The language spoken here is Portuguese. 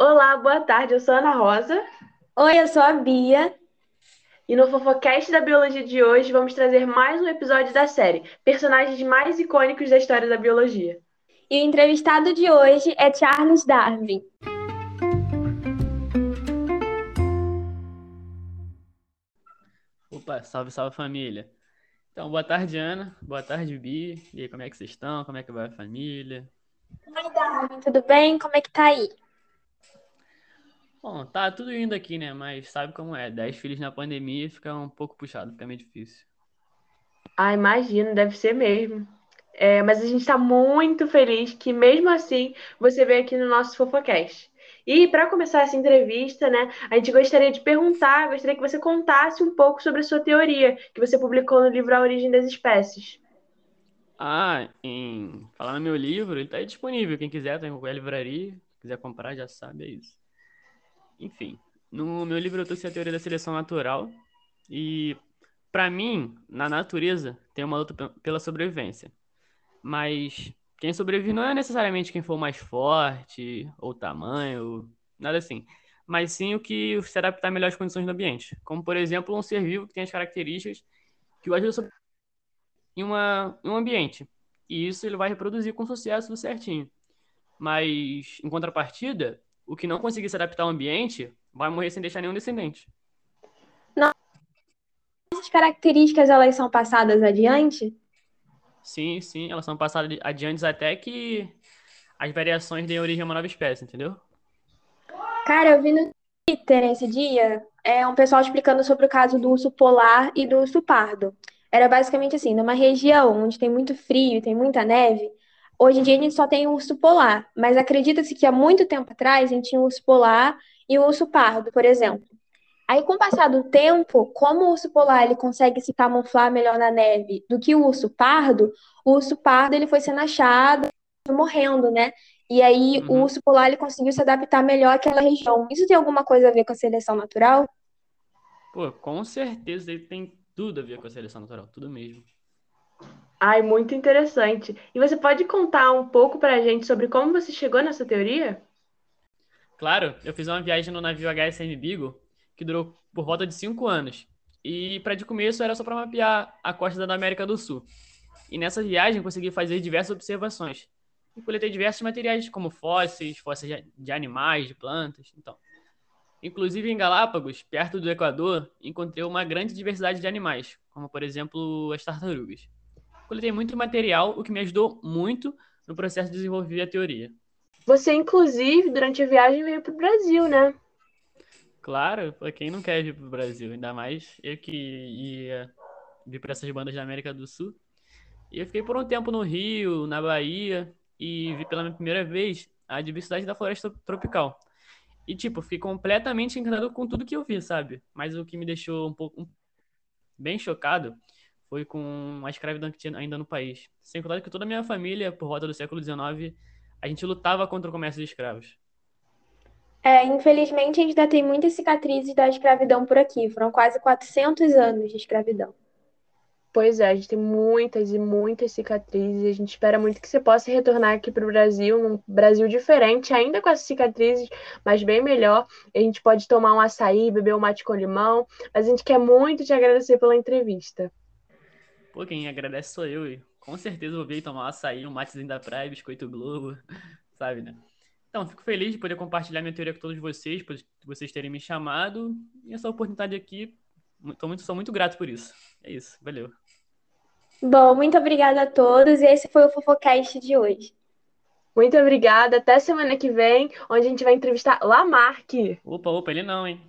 Olá, boa tarde. Eu sou a Ana Rosa. Oi, eu sou a Bia. E no Fofocast da Biologia de hoje vamos trazer mais um episódio da série Personagens mais icônicos da história da biologia. E o entrevistado de hoje é Charles Darwin. Opa, salve, salve família. Então, boa tarde, Ana. Boa tarde, Bi. E aí, como é que vocês estão? Como é que vai a família? Oi, Darwin, tudo bem? Como é que tá aí? Bom, tá tudo indo aqui, né? Mas sabe como é? Dez filhos na pandemia fica um pouco puxado, fica meio difícil. Ah, imagino, deve ser mesmo. É, mas a gente está muito feliz que, mesmo assim, você veio aqui no nosso Fofocast. E para começar essa entrevista, né, a gente gostaria de perguntar, gostaria que você contasse um pouco sobre a sua teoria que você publicou no livro A Origem das Espécies. Ah, em falar no meu livro, ele está disponível. Quem quiser, tem em qualquer livraria. quiser comprar, já sabe, é isso. Enfim, no meu livro eu trouxe a teoria da seleção natural. E, para mim, na natureza, tem uma luta pela sobrevivência. Mas quem sobrevive não é necessariamente quem for mais forte, ou tamanho, nada assim. Mas sim o que se adaptar melhor às condições do ambiente. Como, por exemplo, um ser vivo que tem as características que o ajudam a sobreviver em, uma, em um ambiente. E isso ele vai reproduzir com sucesso, certinho. Mas, em contrapartida, o que não conseguir se adaptar ao ambiente vai morrer sem deixar nenhum descendente. Não. Essas características, elas são passadas adiante? Sim, sim, elas são passadas adiante até que as variações deem origem a uma nova espécie, entendeu? Cara, eu vi no Twitter esse dia é, um pessoal explicando sobre o caso do urso polar e do urso pardo. Era basicamente assim, numa região onde tem muito frio e tem muita neve, hoje em dia a gente só tem o urso polar, mas acredita-se que há muito tempo atrás a gente tinha o urso polar e o urso pardo, por exemplo. Aí, com o passar do tempo, como o urso polar ele consegue se camuflar melhor na neve do que o urso pardo, o urso pardo ele foi sendo achado, morrendo, né? E aí uhum. o urso polar ele conseguiu se adaptar melhor àquela região. Isso tem alguma coisa a ver com a seleção natural? Pô, com certeza ele tem tudo a ver com a seleção natural, tudo mesmo. Ai, muito interessante. E você pode contar um pouco pra gente sobre como você chegou nessa teoria? Claro, eu fiz uma viagem no navio HSM Beagle que durou por volta de cinco anos. E para de começo era só para mapear a costa da América do Sul. E nessa viagem consegui fazer diversas observações. E coletei diversos materiais, como fósseis, fósseis de animais, de plantas. Então, inclusive em Galápagos, perto do Equador, encontrei uma grande diversidade de animais, como por exemplo as tartarugas. Coletei muito material, o que me ajudou muito no processo de desenvolver a teoria. Você, inclusive, durante a viagem veio para o Brasil, né? Claro, quem não quer vir pro Brasil? Ainda mais eu que ia vir para essas bandas da América do Sul. E eu fiquei por um tempo no Rio, na Bahia, e vi pela minha primeira vez a diversidade da floresta tropical. E, tipo, fiquei completamente encantado com tudo que eu vi, sabe? Mas o que me deixou um pouco bem chocado foi com a escravidão que tinha ainda no país. Sem contar que toda a minha família, por volta do século XIX, a gente lutava contra o comércio de escravos. É, infelizmente, a gente ainda tem muitas cicatrizes da escravidão por aqui. Foram quase 400 anos de escravidão. Pois é, a gente tem muitas e muitas cicatrizes. A gente espera muito que você possa retornar aqui para o Brasil, um Brasil diferente, ainda com essas cicatrizes, mas bem melhor. A gente pode tomar um açaí, beber um mate com limão. Mas a gente quer muito te agradecer pela entrevista. Pô, quem agradece sou eu. E com certeza vou vir tomar um açaí, um matezinho da praia, biscoito Globo, sabe, né? Então, fico feliz de poder compartilhar minha teoria com todos vocês, por vocês terem me chamado. E essa oportunidade aqui, tô muito, sou muito grato por isso. É isso, valeu. Bom, muito obrigada a todos. E esse foi o Fofocast de hoje. Muito obrigada. Até semana que vem, onde a gente vai entrevistar Lamarck. Opa, opa, ele não, hein?